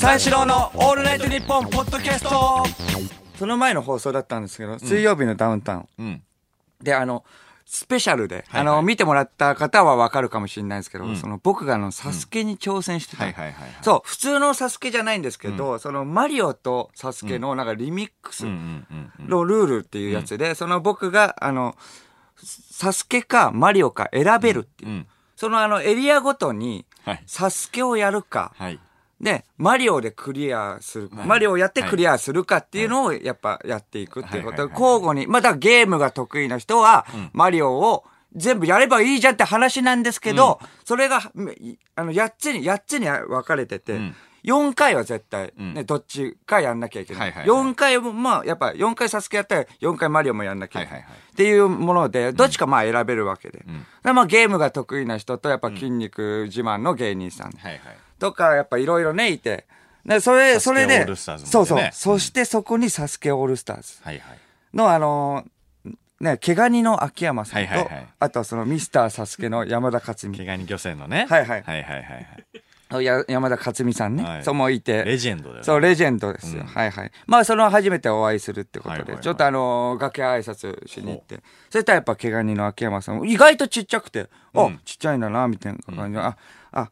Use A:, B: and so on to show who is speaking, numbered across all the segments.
A: 三四郎のオールナイトニッポンポッドキャストその前の放送だったんですけど、水曜日のダウンタウン。
B: うん。
A: で、あの、スペシャルで、
B: はい
A: あの、見てもらった方はわかるかもしれないですけど、その僕があの、サスケに挑戦してた。
B: はいはいはいはい
A: そう、普通のサスケじゃないんですけど、そのマリオとサスケのなんかリミックス
B: うんうんうん。
A: のルールっていうやつで、その僕が、あの、サスケかマリオか選べるっていう。
B: うん。
A: そのあの、エリアごとに
B: はい、
A: サスケをやるか、
B: はい。
A: で、マリオでクリアする、
B: はい。
A: マリオをやってクリアするかっていうのをやっぱやっていくっていうこと。で、
B: はいはいはい。
A: 交互に、まあだからゲームが得意な人は、マリオを全部やればいいじゃんって話なんですけど、それが、いあの、8つに、8つに分かれてて、
B: ん
A: 4回は絶対、
B: ん
A: ね、どっちかやんなきゃいけない。
B: はいはいはい
A: 4回も、まあ、やっぱ4回サスケやったら4回マリオもやんなきゃいけない。
B: はいはいはい
A: っていうもので、どっちかまあ選べるわけで。
B: ん
A: でまあゲームが得意な人と、やっぱ筋肉自慢の芸人さん。
B: はいはい。
A: とか、やっぱいろいろね、いて。で、それ、
B: サスケ
A: それで、
B: オールスターズもね
A: そうそう。
B: うん
A: そしてそこにサスケオールスターズ
B: はいはい。
A: の、あのーね、毛ガニの秋山さんと、
B: はいはいはい
A: あとはそのミスターサスケの山田勝美。
B: 毛ガニ漁船のね。
A: はいはい
B: はいはいはいはい。
A: や山田勝美さんね。
B: はい
A: そうもいて。
B: レジェンドだよね。
A: そう、レジェンドですよ。はいはい。まあ、その初めてお会いするってことで、
B: はいはいはい
A: ちょっとあのー、崖挨拶しに行って、そしたらやっぱ毛ガニの秋山さんも意外とちっちゃくて、あ、ちっちゃいんだな、みたいな感じで、あ、あ、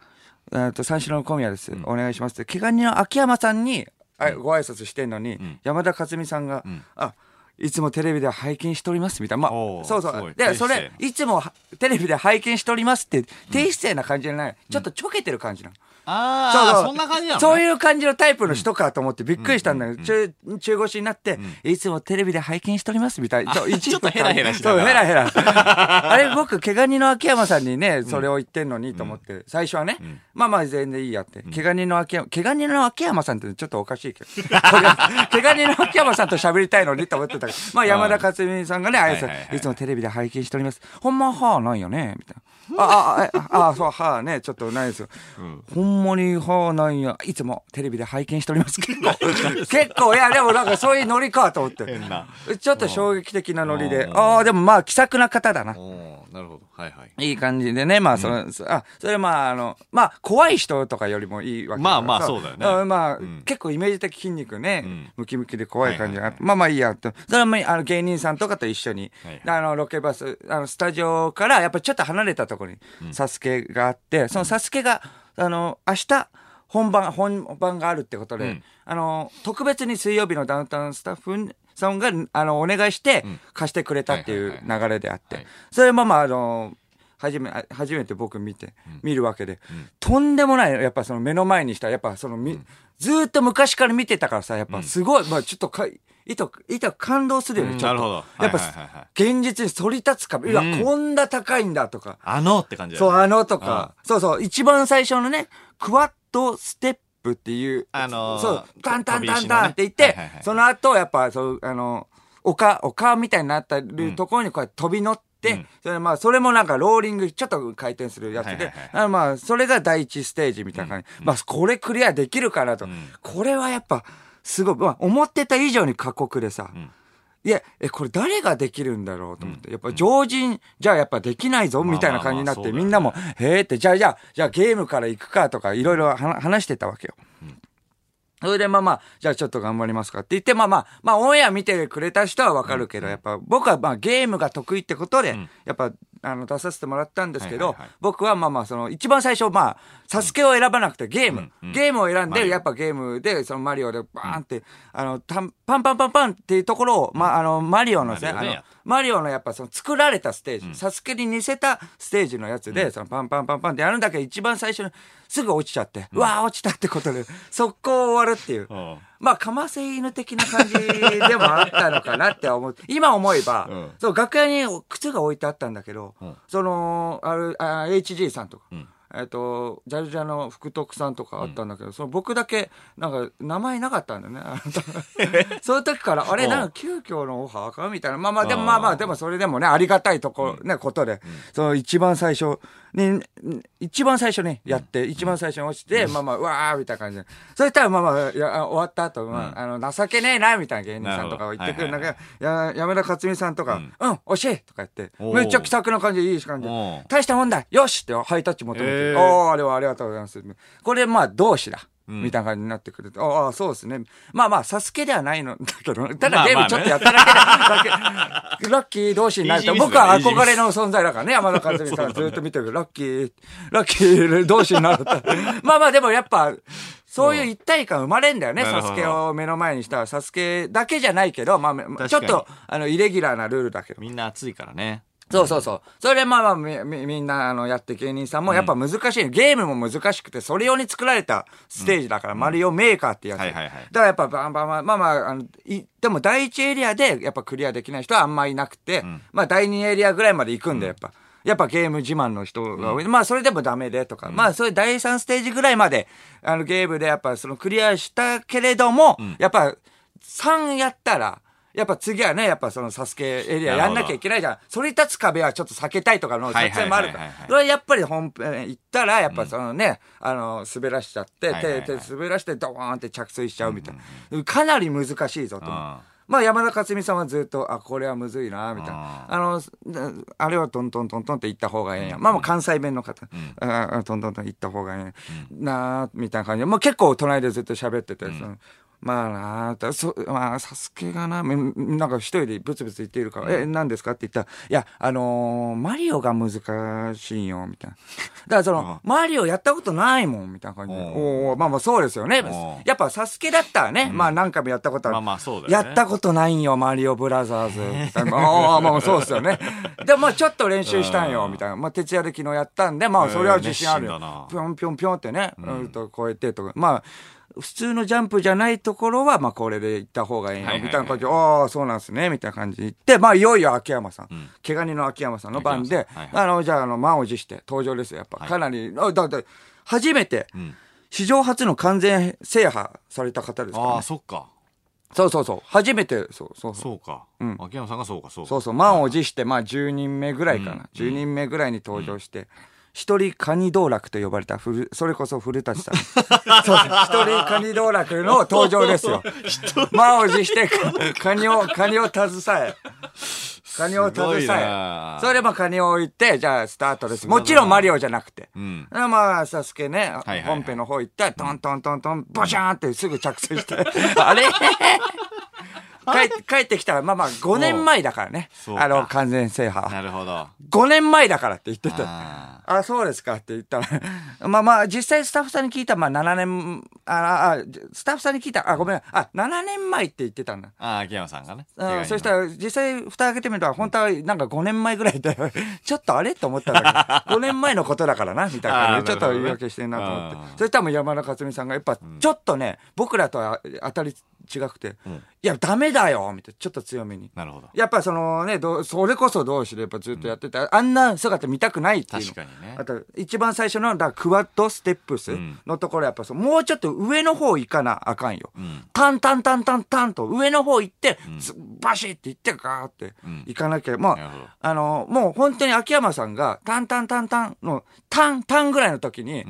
A: えっと、三四郎の小宮です。お願いしますって、毛ガニの秋山さんに、あご挨拶してんのに、山田勝美さんが、あ、いつもテレビで拝見しておりますみたいな。まあ、そうそう。で、それいつもはテレビで拝見しておりますって、低姿勢な感じじゃない。ちょっとちょけてる感じなの。
B: ああ、そんな感じなの
A: そういう感じのタイプの人かと思ってびっくりしたんだけど、中、中腰になって、いつもテレビで拝見しておりますみたい。な。
B: ちょっとヘラヘラしな
A: そう、
B: がら
A: ヘラヘラ。あれ、僕、毛ガニの秋山さんにね、それを言ってんのにと思って、最初はね、まあまあ全然いいやって。毛ガニの秋山、毛ガニの秋山さんってちょっとおかしいけど、毛ガニの秋山さんと喋りたいのにと思ってたけど、まあ山田勝美さんがね、挨
B: はいはい
A: つもテレビで拝見しております。ほんまはあなんよねみたいな。あ、あ、あ、あ、そう、はあね、ちょっとないですよ。ほんまにはあなんや、いつもテレビで拝見しております。結構、結構、いや、でもなんかそういうノリかと思って。
B: 変な。
A: ちょっと衝撃的なノリで。
B: うん
A: ああ、でもまあ気さくな方だな。
B: なるほど。はいはい。
A: いい感じでね、まあ、その、そあ、それまあ、あの、まあ、怖い人とかよりもいいわけ
B: まあまあそうだよね
A: んまあ、
B: ん
A: 結構イメージ的筋肉ね、
B: ん
A: ムキムキで怖い感じがまあまあいいやと。それはまあ、あの、芸人さんとかと一緒に、
B: はい
A: あの、ロケバス、あの、スタジオから、やっぱりちょっと離れたところに、サスケがあって、そのサスケが、あの、明日、本番、本番があるってことで、
B: うん。
A: あの、特別に水曜日のダウンタウンスタッフさんが、あの、お願いして、貸してくれたっていう流れであって、
B: はい。
A: それもまあ、あの、初め、あ初めて僕見て、見るわけで、とんでもない、やっぱその目の前にした、やっぱその、みずーっと昔から見てたからさ、やっぱすごい、まあちょっとか、いと、いと感動するよね、ちょっと。
B: なるほど。
A: やっぱ、現実に反り立つか、いや、
B: うん。
A: こんな高いんだとか、
B: あのって感じだ
A: そう、あのとか、そうそう、一番最初のね、クワッドステップっていう、
B: あのー
A: そう、タンタンタンタンって言って、その後、やっぱ、そう、あの、丘、丘みたいになったるところにこうやって飛び乗って、
B: うん。
A: それまあ、それもなんかローリング、ちょっと回転するやつであのまあ、それが第一ステージみたいな感じ。まあ、これクリアできるかなと。
B: ん。
A: これはやっぱ、すごい、まあ、思ってた以上に過酷でさ、
B: ん。
A: いや、え、これ誰ができるんだろうと思って。やっぱ常人じゃあやっぱできないぞみたいな感じになって、みんなも、へえって、じゃあじゃあ、じゃあゲームから行くかとかいろいろは話してたわけよ。それでまあまあ、じゃあちょっと頑張りますかって言って、まあまあ、まあオンエア見てくれた人はわかるけど、やっぱ僕はまあゲームが得意ってことで、やっぱあの出させてもらったんですけど、
B: はいはいはい。
A: 僕はまあまあその一番最初まあ、サスケを選ばなくてゲーム、
B: うんうん。
A: ゲームを選んで、やっぱゲームでそのマリオでバーンって、あの、パンパンパンパンっていうところを、まああの、マリオのね、あの
B: マリオ
A: のやっぱその作られたステージ、サスケに似せたステージのやつで、そのパンパンパンパンってやるんだけど、一番最初にすぐ落ちちゃって、うわー落ちたってことで、速攻終わるっていう。
B: うん。
A: まあ、かませ犬的な感じでもあったのかなって思って、今思えば、
B: うん。
A: そう、楽屋に靴が置いてあったんだけど、
B: ん。
A: その、ある、あ HG さんとか、
B: ん
A: えっ、と、ジャルジャの福徳さんとかあったんだけど、その僕だけ、なんか、名前なかったんだよね。その時から、あれ、
B: うん
A: なんか、急遽のオファーかみたいな。まあまあ、でも
B: うん
A: まあまあ、でもそれでもね、ありがたいところ、ね、ことで、その一番最初、に、一番最初にやって、一番最初に落ちて、まあまあ、うわーみたいな感じ。で。そしたらまあまあ、いや終わった後、まあ、あの、情けねえな、みたいな芸人さんとかが言ってくるんだけど、や、山田勝美さんとか、うん、惜しいとか言って、めっちゃ気さくな感じでいい感じで。大したもんだよしってハイタッチ求めて、おー、あれはありがとうございます。これまあ、同志だ。
B: ん
A: みたいな感じになってくると、ああ、そうですね。まあまあ、サスケではないのだけど、ただゲームちょっとやっただけで、だけラッキー同士になると、僕は憧れの存在だからね、山田和美さんがずっと見てるけど、ラッキー、ラッキー同士になると。まあまあ、でもやっぱ、そういう一体感生まれんだよね、サスケを目の前にしたら。サスケだけじゃないけど、まあ、ちょっと、あの、イレギュラーなルールだけど。
B: みんな熱いからね。
A: そうそうそう。それでまあまあみ、みみんな、あの、やって芸人さんも、やっぱ難しい、ゲームも難しくて、それ用に作られたステージだから、マリオメーカーってやつ。
B: はいはいはい。
A: だからやっぱ、バンバンバン、まあまあ、あの、い、でも第一エリアで、やっぱクリアできない人はあんまいなくて、まあ第二エリアぐらいまで行くんで、やっぱ。やっぱゲーム自慢の人が多い。まあそれでもダメでとか、まあそれ第三ステージぐらいまで、あのゲームでやっぱそのクリアしたけれども、やっぱ3やったら、やっぱ次はね、やっぱそのサスケエリアやんなきゃいけないじゃん。それ立つ壁はちょっと避けたいとかの作戦もあるから。それはやっぱり本編行ったら、やっぱそのね、あの、滑らしちゃって、手、手滑らしてドーンって着水しちゃうみたいな。かなり難しいぞとまあ山田勝美さんはずっと、あ、これはむずいな、みたいな。あの、あれはトントントントンって言った方がええんや。まあもう関西弁の方。トントントン言った方がええんやなあ、みたいな感じで。もう結構隣でずっと喋ってて、まあなあ、そまあ、サスケがな、めなんか一人でブツブツ言っているから、え、何ですかって言ったら、いや、あのーマリオが難しいよ、みたいな。だからその、マリオやったことないもん、みたいな感じで。
B: おう
A: おおまあまあそうですよね。やっぱサスケだったらね、まあ何回もやったことある。
B: まあまあそうだよね
A: やったことないんよ、マリオブラザーズ。みたいなああ、まあそうですよね。でもまあちょっと練習したんよ、みたいな。まあ徹夜で昨日やったんで、まあそれは自信あるよ。ぴょんぴょんぴょんってね、うんと超えてとか。まあ、普通のジャンプじゃないところは、まあこれで行った方がいいよ、
B: はいはいはい
A: みたいな感じで、ああ、そうなんですね、みたいな感じで行って、まあいよいよ秋山さん、
B: ん
A: 毛ガニの秋山さんの番であの、じゃあ、あの、満を持して登場ですよ。やっぱ、
B: はい
A: かなり、あだって、初めて、
B: ん
A: 史上初の完全制覇された方ですから
B: ああ、
A: ね。
B: そっか。
A: そうそうそう。初めて、そうそうそう。
B: そうか。
A: うん
B: 秋山さんがそうか、そうか。
A: そうそう、満を持して、まあ10人目ぐらいかな。
B: うん
A: 10人目ぐらいに登場して、一人カニ道楽と呼ばれた古、それこそ古舘さん。そうそう、一人カニ道楽の登場ですよ。満を持して、かカニを、カニを携え。カニを携え
B: な。
A: それでまあカニを置いて、じゃあスタートです。もちろんマリオじゃなくて。
B: うん。
A: まあ、サスケね、
B: はいはい
A: 本編の方行ったら、トントントントン、ボシャーンってすぐ着水して、あれ？帰って帰ってきたら、まあまあ、5年前だからねあの、完全制覇。
B: なるほど。
A: 5年前だからって言ってた。
B: あ
A: あ、そうですか。って言ったら、まあまあ、実際スタッフさんに聞いたら、まあ7年、あ、あ、スタッフさんに聞いたら、あ、ごめん、あ、7年前って言ってたんだ。
B: あー、秋山さんがね。
A: うん、そした
B: ら、
A: ら、実際、蓋開けてみたら、本当はなんか5年前ぐらいで、ちょっとあれ？と思ったんだけ。ど、5年前のことだからな、みたいな感じで、ちょっと言い訳してんなと思って。そしたらもう山田勝美さんが、やっぱ、ちょっとね、僕らとは当たり違くて、いや、ダメだよみたいな、ちょっと強めに。
B: なるほど。
A: やっぱそのね、どうそれこそ同士でやっぱずっとやってた、あんな姿見たくないっていうの。
B: 確かにね。
A: あと、一番最初の、だクワッドステップスのところやっぱそう、もうちょっと上の方行かなあかんよ。
B: ん。
A: タンタンタンタンタンと上の方行って、ずバシッって行ってガーって行かなきゃ、ま
B: なるほど。
A: あ、あの、もう本当に秋山さんがタンタンタンタンの、タンタンぐらいの時に、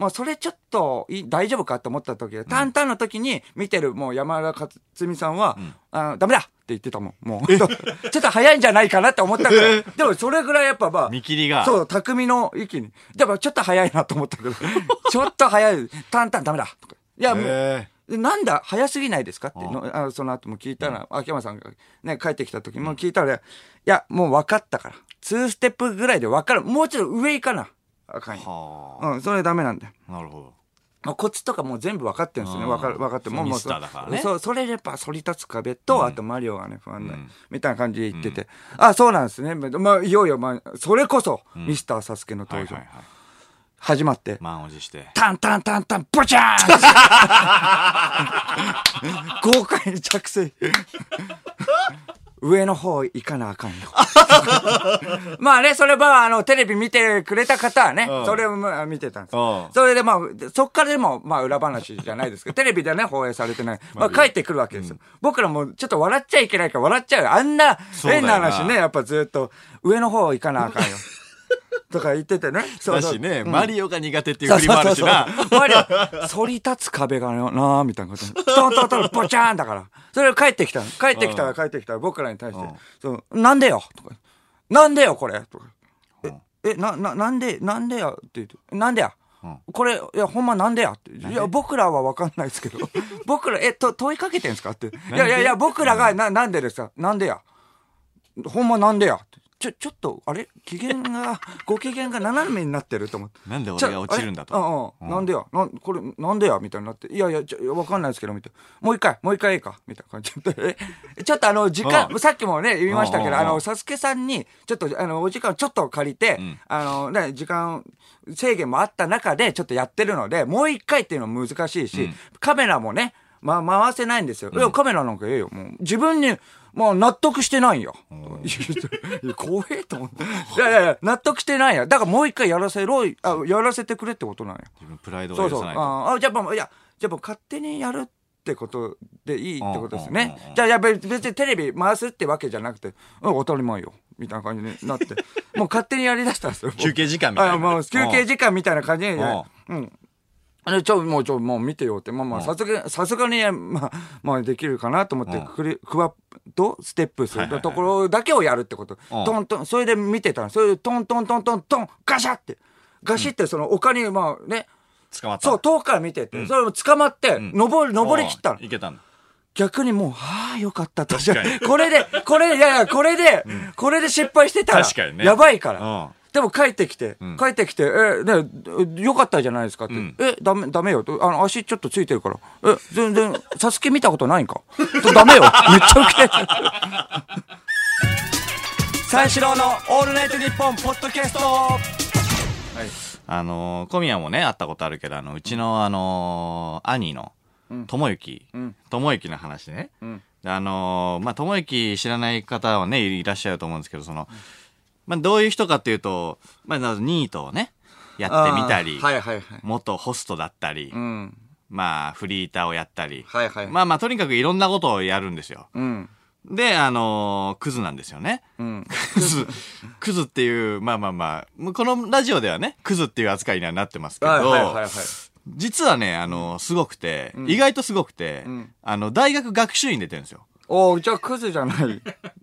A: もうそれちょっとい大丈夫かと思った時、タンタンの時に見てるもう山田勝美さんは、あダメだって言ってたもん。もう、ちょっと早いんじゃないかなって思ったぐらい。でもそれぐらいやっぱまあ、
B: 見切りが。
A: そう、匠の域に。でもちょっと早いなと思ったけど、ちょっと早い。タンタンダメだとか。いや、もう、なんだ、早すぎないですかってのあその後も聞いたら、秋山さんがね、帰ってきた時も聞いたら、いや、もう分かったから。2ステップぐらいで分かる。もうちょっと上行かな。あかんよ。
B: はあ。
A: うん、それダメなんだよ。
B: なるほど。
A: まあ、コツとかもう全部分かってるんですよね。
B: うん
A: 分かる、分かって。もう、もう、
B: そね
A: そう、それでやっぱ、反り立つ壁と、あとマリオがね、不安だ、
B: うん
A: みたいな感じで言ってて。あ、そうなんですね。まあ、いよいよ、まあ、それこそ、ミスターサスケの登場。
B: はいはいはい。
A: 始まって。
B: 満を持して。
A: タンタンタンタン、ボチャーン 豪快に着水。上の方行かなあかんよ。まあね、それは、あの、テレビ見てくれた方はね、
B: うん
A: それをまあ見てたんです
B: うん。
A: それでまあ、そっからでも、まあ裏話じゃないですけど、テレビではね、放映されてない。まあ帰ってくるわけですよ。僕らもちょっと笑っちゃいけないから笑っちゃうよ。あんな変な話ね、やっぱずっと、上の方行かなあかんよ。とか言っててね。そう
B: だしね、
A: うん
B: マリオが苦手っていう振りもあるしな。
A: マリオ、反り立つ壁がなーみたいなこと。トントントン、ポチャーンだから。それを帰ってきたの。帰ってきたら帰ってきたら僕らに対して
B: うん、
A: そう、なんでよ？とか。なんでよこれ？とか。え、え、な、な、なんで、なんでや？って言って。なんでや？
B: うん
A: これ、いや、ほんまなんでや？って。いや、僕らはわかんないですけど。僕ら、え、と、問いかけてんすか？って。いやいやいや、僕らが、な、なんでですか？なんでや？ほんまなんでや？って。ちょ、ちょっと、あれ？機嫌が、ご機嫌が斜めになってると思って。
B: なんで俺が落ちるんだと？
A: うんうん。なんでや？なん、これ、なんでや？みたいになって。いやいや、わかんないですけど、みたいな。もう一回、もう一回いいか？みたいな感じで。えちょっとあの、時間
B: う、ん
A: さっきもね、言いましたけど、あの、サスケさんに、ちょっと、あの、お時間をちょっと借りて、
B: ん
A: あの、ね、時間制限もあった中で、ちょっとやってるので、もう一回っていうのも難しいし、
B: うん
A: カメラもね、ま、回せないんですよ。いや、カメラなんかええよ。もう、自分に、もう納得してないんや。い や怖えと思って。いやいやいや、納得してないや。だからもう一回やらせろい、あ、やらせてくれってことなんや。
B: 自分プライドを
A: そうそう。
B: 許さないと。
A: ああ、じゃあもう、いや、じゃあもう勝手にやるってことでいいってことですねじゃあ、いや別別にテレビ回すってわけじゃなくて、うん、当たり前よ。みたいな感じになって。もう勝手にやりだしたんですよ。
B: 休憩時間みたいな
A: あもう休憩時間みたいな感じで、
B: うん
A: うん。あれ、ちょ、もう、ちょ、もう見てよって、まあまあ、さすが、さすがに、まあ、まあ、できるかなと思って、
B: うん
A: クリ、クワッとステップするところだけをやるってこと。
B: うん
A: トントン、それで見てたの。それでトントントントントン、ガシャって。ガシって、その、丘に、まあね、
B: 捕まった。
A: そう、遠くから見てて、それも捕まって、
B: ん
A: 登り、登り切ったの
B: うん。いけたんだ。
A: 逆にもう、はあ、よかったと。
B: 確かに
A: これで、これ、いやいや、これで、これで失敗してたら、
B: 確かにね
A: やばいから。
B: うん
A: でも帰ってきて、
B: ん
A: 帰ってきて、え、ね、よかったじゃないですかって。
B: ん
A: え、ダメ、ダメよ。あの、足ちょっとついてるから。え、全然、サスケ見たことないんか？ダメよ。めっちゃウケる。三四郎のオールナイトニッポンポッドキャスト
B: あのー、小宮もね、会ったことあるけど、あの、うちの、あのー兄の、ともゆき
A: ん、
B: ともゆきの話ね。
A: ん
B: であのー、まあ、ともゆき知らない方はね、いらっしゃると思うんですけど、その、まあ、どういう人かっていうと、まあ、ニートをね、やってみたり、
A: はいはいはい。
B: 元ホストだったり、
A: うん。
B: まあ、フリーターをやったり、
A: はいはい。
B: まあまあ、とにかくいろんなことをやるんですよ。
A: うん。
B: で、あのークズなんですよね。
A: うん。
B: クズ、クズっていう、まあまあまあ、このラジオではね、クズっていう扱いにはなってますけど、
A: はいはいはいはい。
B: 実はね、あの、すごくて、意外とすごくて、
A: ん
B: あの、大学学習院出てるんですよ。
A: おーじゃあクズじゃない。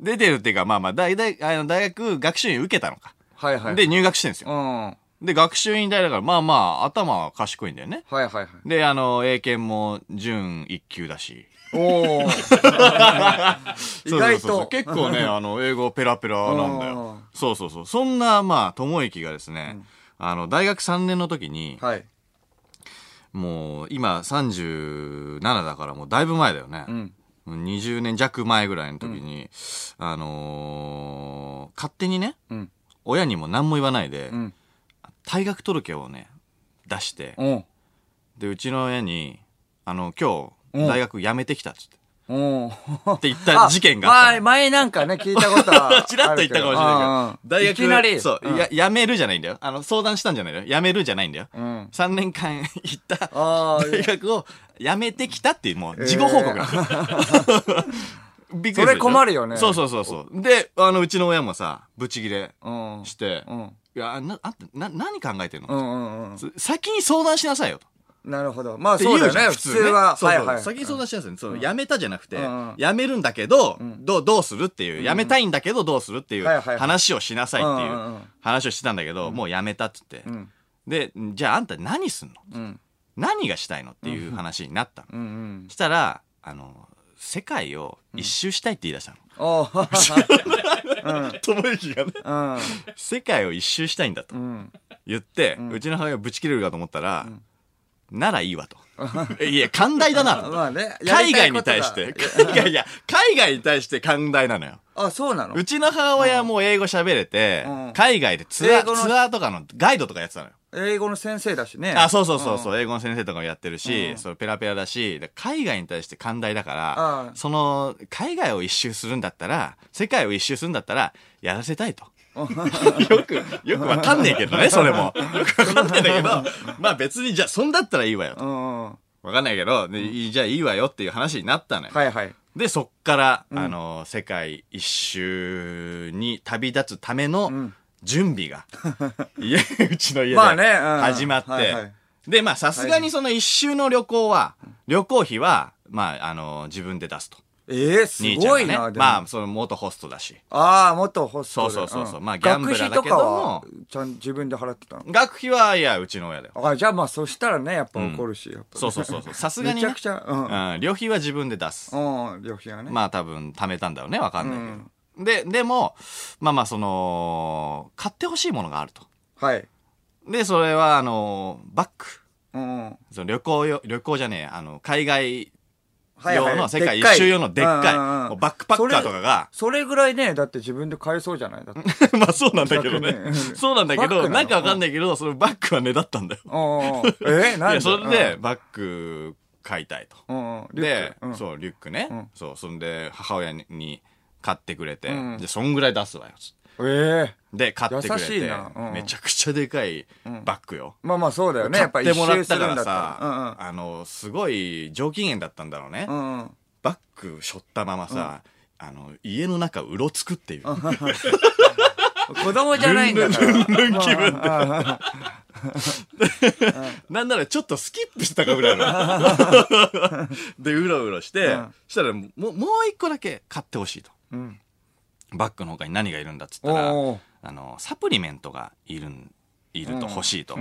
B: 出てるっていうか、まあまあ、大大あの大学学習院受けたのか。
A: はいはい。
B: で、入学してるんですよ。
A: うん。はい
B: で、学習院大だから、まあまあ、頭は賢いんだよね。
A: はいはい。
B: で、あの、英検も準一級だし。
A: おー意
B: そうそう
A: 外
B: そうそう
A: と。
B: 結構ね、あの、英語ペラペラなんだよ。そうそうそう。そんな、まあ、ともゆきがですね、あの、大学3年の時に、
A: はい。
B: もう、今37だからもうだいぶ前だよね。
A: うん。
B: 20年弱前ぐらいの時に、あのー勝手にね、
A: うん。
B: 親にも何も言わないで、
A: うん。
B: 退学届をね、出して、
A: お
B: で、うちの親に、あの、今
A: うん
B: 日、大学辞めてきたっつって、
A: お
B: って言った事件があったの。
A: 前、前なんかね、聞いたことは
B: ちらっと言ったかもしれないけど、大学、
A: いきなり。
B: そう、
A: ん
B: や、辞めるじゃないんだよ。あの、相談したんじゃないのよ。辞めるじゃないんだよ。
A: うん。
B: 3年間行った
A: ああ、
B: 大学を辞めてきたっていう、もう、事後報告なの。びっくり
A: それ困るよね
B: そうそうそうそう。で、あの、うちの親もさ、ブチギレ
A: うん。
B: して、
A: うん。
B: いや、な、あんた、な、何考えてんの？先に相談しなさいよと。
A: なるほど。まあそうだよね。普通は。
B: そうそう。先に相談しなさいよ。その、辞めたじゃなくて、辞めるんだけど、どう、どうするっていう、辞めたいんだけどどうするっていう話をしなさいってい
A: う
B: 話をしてたんだけど、もう辞めたっつって。
A: ん
B: で、じゃああんた何すんの？
A: うん。
B: 何がしたいのっていう話になったの？したら、あの、世界を一周したいって言い出したの。
A: おー
B: ともゆきがね。
A: うん。
B: 世界を一周したいんだと
A: うん。
B: 言って、うちの母親がぶち切れるかと思ったら、ならいいわと。いや、寛大だなと。
A: まあね。
B: 海外に対して、海外、いや、海外に対して寛大なのよ。
A: あ、そうなの？
B: うちの母親も英語喋れて、
A: うん
B: 海外でツアー、ツアーとかのガイドとかやってたのよ。
A: 英語の先生だしね。
B: あ、そうそうそうそう、英語の先生とかもやってるし、
A: うん
B: そうペラペラだし、で海外に対して寛大だからその、海外を一周するんだったら、世界を一周するんだったら、やらせたいと。よく、よくわかんねえけどね、それも。よくわかんないんだけど、まあ別に、じゃあ、そんだったらいいわよ。わかんないけど、じゃあいいわよっていう話になったのよ。
A: はいはい。
B: で、そっから、あの、世界一周に旅立つための
A: ん
B: 準備が、家、うちの家で始まって、で、まあさすがにその一周の旅行は、旅行費は、まあ、あの、自分で出すと。
A: ええす
B: 兄ちゃんがね。
A: ごいな、でも
B: まあ、その元ホストだし。
A: ああ、元ホストで。
B: そうそうそうそうんまあ
A: 学
B: ギャンブラーだけども
A: 費とかはちゃん自分で払ってたの？
B: 学費は、いや、うちの親だよ。
A: あじゃあまあそしたらね、やっぱ怒るし、やっぱ
B: そうそうそうそう。さすがに、ね。
A: めちゃくちゃ、うん。
B: うん、旅費は自分で出す。
A: うん、旅費がね。
B: まあ多分貯めたんだろうね。わかんないけど。で、でも、まあまあその、買ってほしいものがあると。
A: はい。
B: で、それはあの、バッグ。
A: うん。
B: その旅行よ、旅行じゃねえ、あの、海外用の世界一周用のでっかい、バックパッカーとかが、
A: それぐらいね、だって自分で買えそうじゃない？だって。
B: まあそうなんだけどね。そうなんだけど、
A: な
B: んかわかんないけど、そのバッグはねだったんだよ。
A: え？なんで
B: それで、バッグ買いたいと。で
A: ク、うん。
B: そう、リュックね。
A: ん。
B: そう、そんで、母親に買ってくれて、
A: うん。
B: で、そんぐらい出すわよ。
A: ええ
B: で、買ってくれ
A: 優しい
B: て
A: なうん、
B: めちゃくちゃでかいバッグよ。
A: まあまあそうだよね。やっぱ
B: 買ってもらったから
A: るんだったら。
B: さ、あの、すごい上機嫌だったんだろうね。
A: うんうん。うんうん。
B: バッグ背負ったままさ、あの、家の中うろつくっていう。
A: 子供じゃないんだから。
B: ルンルン気分で なんならちょっとスキップしたかぐらいの。で、うろうろして、
A: うん
B: したらもう、もう一個だけ買ってほしいと。
A: うん。
B: バッグの他に何がいるんだっつったら、
A: おー
B: あの、サプリメントがいるん、いると欲しいと。
A: う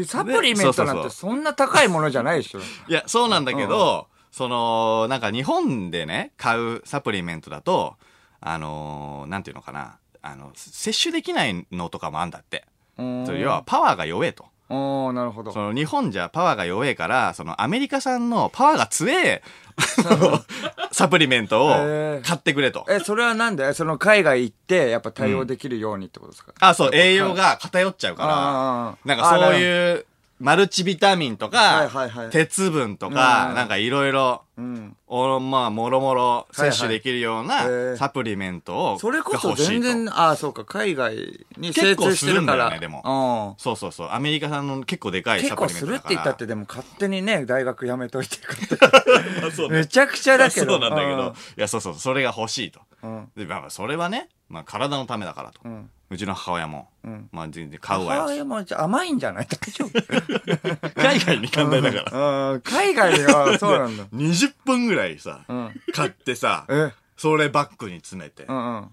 A: んサプリメントなんてそんな高いものじゃないでしょ。
B: いや、そうなんだけど、その、なんか日本でね、買うサプリメントだと、あのーなんていうのかな、あの、摂取できないのとかもあんだって。要はパワーが弱えと。
A: おーなるほど
B: そ。の日本じゃパワーが弱えから、そのアメリカ産のパワーが強え、サプリメントを買ってくれと。
A: え、それはなんで？その海外行って、やっぱ対応できるようにってことですか、
B: あ、そう、栄養が偏っちゃうから、なんかそういう、マルチビタミンと
A: はい
B: か
A: はいはい、
B: 鉄分とか
A: う、ん
B: なんかいろいろ、まあ、もろもろ摂取できるような
A: ー
B: サプリメントを、
A: それこそ全然、ああ、そうか、海外に精
B: 結構
A: 通してるから。
B: するんだよねでも
A: うん
B: そうそうそう。アメリカ産の結構でかい
A: 結
B: サプ
A: 構するって
B: リメントだから。
A: 言ったってでも勝手にね、大学辞めといて
B: ね
A: めちゃくちゃだけど。
B: そうなんだけど、いや、そうそう、それが欲しいと。
A: うん。
B: で、まあ、それはね、まあ、体のためだからと。
A: うん。
B: うちの母親も、
A: うん
B: まあ、全然買うわよ。
A: 母親もじゃあ甘いんじゃない？大丈夫
B: 海外に寛大だから。
A: うん。海外ではそうなんだ。
B: 20分ぐらいさ、
A: うん。
B: 買ってさ、
A: え？
B: それバッグに詰めて
A: う。んうん。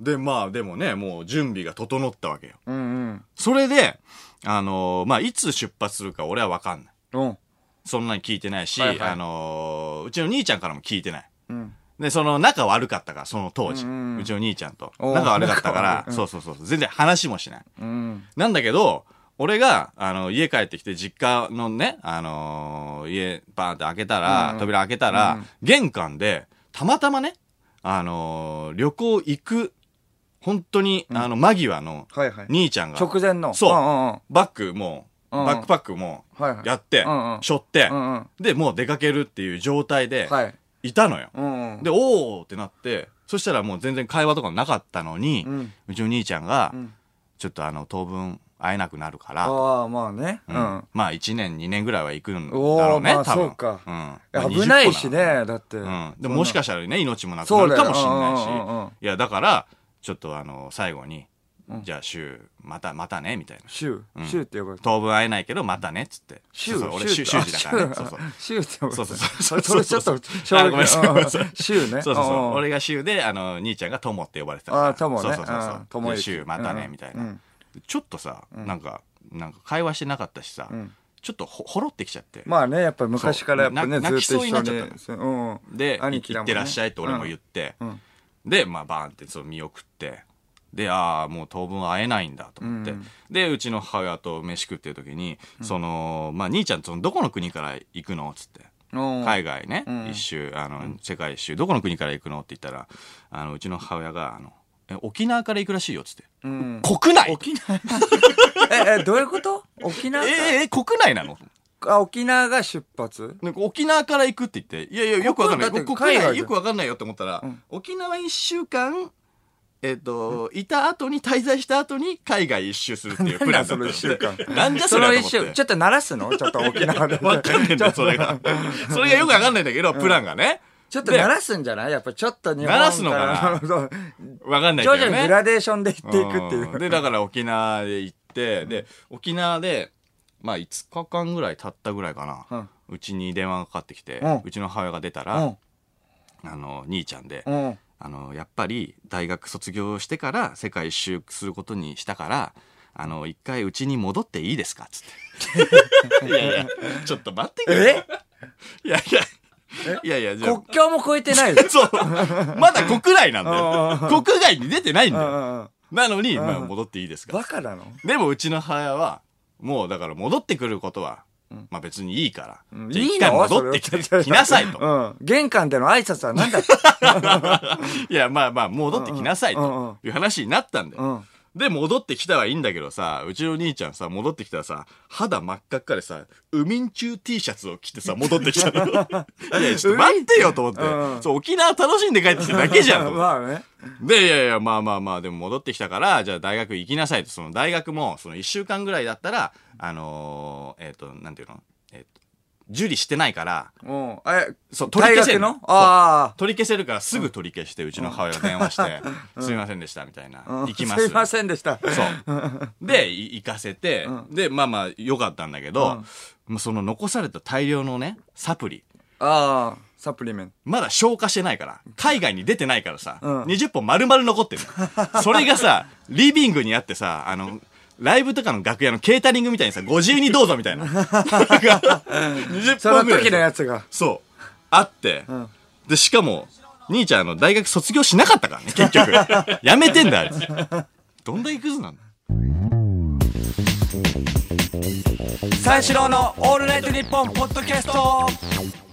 B: で、まあ、でもね、もう準備が整ったわけよ。
A: うんうん。
B: それで、あのーまあ、いつ出発するか俺はわかんない。
A: うん。
B: そんなに聞いてないし、
A: はいはい
B: あのーうちの兄ちゃんからも聞いてない。
A: うん。
B: で、その仲悪かったから、その当時。
A: う
B: ちの兄ちゃんと。仲悪かったからそうそうそう。全然話もしない。
A: うん。
B: なんだけど、俺が、あの、家帰ってきて、実家のね、あのー家、バーンって開けたら、
A: うん
B: 扉開けたら、
A: うん
B: 玄関で、たまたまね、あのー旅行行く、本当に、あの、間際の。兄ちゃんが、
A: 直前の。
B: そう。バッグも、
A: うん
B: バックパックも。やって
A: うんうん、
B: 背負って。で、もう出かけるっていう状態で、
A: はい。
B: いたのよ。
A: うんうん。
B: で、おーってなって、そしたらもう全然会話とかなかったのに、
A: う
B: うんちの兄ちゃんが、
A: ん
B: ちょっとあの、当分会えなくなるから、
A: ああ、まあね。う
B: うん
A: ん。
B: まあ1年、2年ぐらいは行くんだろうね、
A: まあ
B: 多分。
A: そうか
B: うんまあ
A: 危ないし。
B: 20個なの
A: ね、だって。
B: うん。でももしかしたらね、命もなくなるかもしれないし。いや、だから、ちょっとあの、最後に、
A: うん
B: じゃあ週、また、またね、みたいな。
A: 週
B: うん
A: 週って呼ばれて。
B: 当分会えないけど、またね、っつって。
A: 週
B: そうそう俺、
A: 週
B: 週、週時だからね。そうそう。
A: 週って呼ばれて。
B: そうそうそう
A: それちょっと衝撃
B: あごめんなさいごめんなさい
A: うん週ね。
B: そうそうそう。
A: ん
B: 俺が週で、あの、兄ちゃんが友って呼ばれてたから。
A: ああ、ともね。
B: そうそうそうそう
A: うん。友
B: で
A: 之
B: 週またね、
A: うん
B: みたいな
A: うん。
B: ちょっとさ、なんか、なんか会話してなかったしさ
A: ん、
B: ちょっとほほろってきちゃって。
A: まあね、やっぱ昔からやっぱね、
B: そう
A: ずっと一緒に
B: 泣きそうになっちゃった。
A: そううん。
B: で、
A: 兄貴だもんね
B: 行ってらっしゃいって俺も言って、
A: うん
B: で、まあ、バーンってそう見送って、で、ああ、もう当分会えないんだと思って、
A: うん。
B: で、うちの母親と飯食ってる時に、その、まあ、兄ちゃん、その、どこの国から行くのつって。
A: うん
B: 海外ね、
A: うん。
B: 一周、あの、世界一周、どこの国から行くのって言ったら、あの、うちの母親が、あの、え沖縄から行くらしいよ、つって。
A: うん。
B: 国内。
A: 沖縄。え、え、どういうこと？沖縄か？
B: ええ国内なの？
A: あ、沖縄が出発？
B: なんか沖縄から行くって言って、いやいや、よくわかんない。
A: ここ海外
B: よくわかんないよって思ったら、
A: ん。
B: 沖縄一週間、えっ、と、いた後に、滞在した後に海外一周するっていうプランだった
A: その一週間。
B: なんじゃそれと思
A: ちょっと鳴らすの？ちょっと沖縄で。
B: わかんねえんだよ、それが。それがよくわかんないんだけど、プランがね。
A: ちょっと鳴らすんじゃない？やっぱちょっと日本
B: 鳴らすのかな？わかんないけ
A: 徐
B: どね。
A: 々にグラデーションでいっていくっていう。
B: んで、だから沖縄で行って、で、沖縄で、まあ5日間ぐらい経ったぐらいかな。
A: う
B: ちに電話がかかってきて、
A: う
B: ちの母親が出たら、
A: うん。
B: あの、兄ちゃんで、
A: うん。
B: あの、やっぱり大学卒業してから世界一周することにしたから、あの、一回うちに戻っていいですか？つって。いやいや、ちょっと待ってくれ。いやいや、いやいや、じゃあ
A: 国境も越えてないよ。
B: そう。まだ国内なんだよ。
A: う
B: 国外に出てないんだよ。なのに、
A: ん
B: まあ、戻っていいですか？
A: バカなの
B: でもうちの母親は、もうだから戻ってくることは、まあ別にいいから。
A: うん
B: じゃあ一回戻ってきて、来なさいと。
A: うん。玄関での挨拶は何だっ
B: いや、まあまあ、戻ってきなさい
A: うんうん
B: という話になったんだよ。
A: うん。
B: で、戻ってきたはいいんだけどさ、うちの兄ちゃんさ、戻ってきたらさ、肌真っ赤っかでさ、ウミンチュー T シャツを着てさ、戻ってきたの。いや、ちょっと待ってよと思って。
A: うん
B: そう、沖縄楽しんで帰ってきただけじゃん。
A: まあね。
B: で、いやいや、まあまあまあ、でも戻ってきたから、じゃあ大学行きなさいと。その大学も、その一週間ぐらいだったら、あのーえっ、と、なんていうの？えっ、と、受理してないから、
A: うん。え、
B: そう、取り消せる
A: の？ああ。
B: 取り消せるからすぐ取り消して、うちの母親が電話して、すいませんでした、みたいな。
A: うん
B: 行きます。
A: すいませんでした。
B: そう。で、い行かせて、で、まあまあ、良かったんだけど、もうその残された大量のね、サプリ。
A: ああ、サプリメント。
B: まだ消化してないから、海外に出てないからさ、
A: うん
B: 20本丸々残ってるの。それがさ、リビングにあってさ、あの、ライブとかの楽屋のケータリングみたいにさ、ご自由にどうぞみたいな。20
A: その
B: 本ぐらい
A: 時のやつが。
B: そう。あって、
A: ん
B: で、しかも、兄ちゃんあの、大学卒業しなかったからね、結局。やめてんだ、あいつ。どんだけクズなんだ
A: 三四郎のオールナイトニッポンポッドキャスト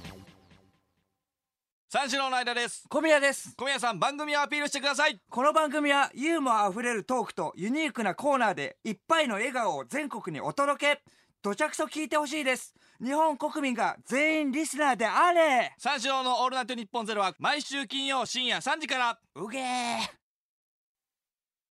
B: 三四郎の間です。
A: 小宮です。
B: 小宮さん、番組をアピールしてください。
A: この番組はユーモアあふれるトークとユニークなコーナーでいっぱいの笑顔を全国にお届け。どちゃくそ聞いてほしいです。日本国民が全員リスナーであれ
B: 三四郎のオールナイトニッポンゼロは毎週金曜深夜3時から。
A: うげー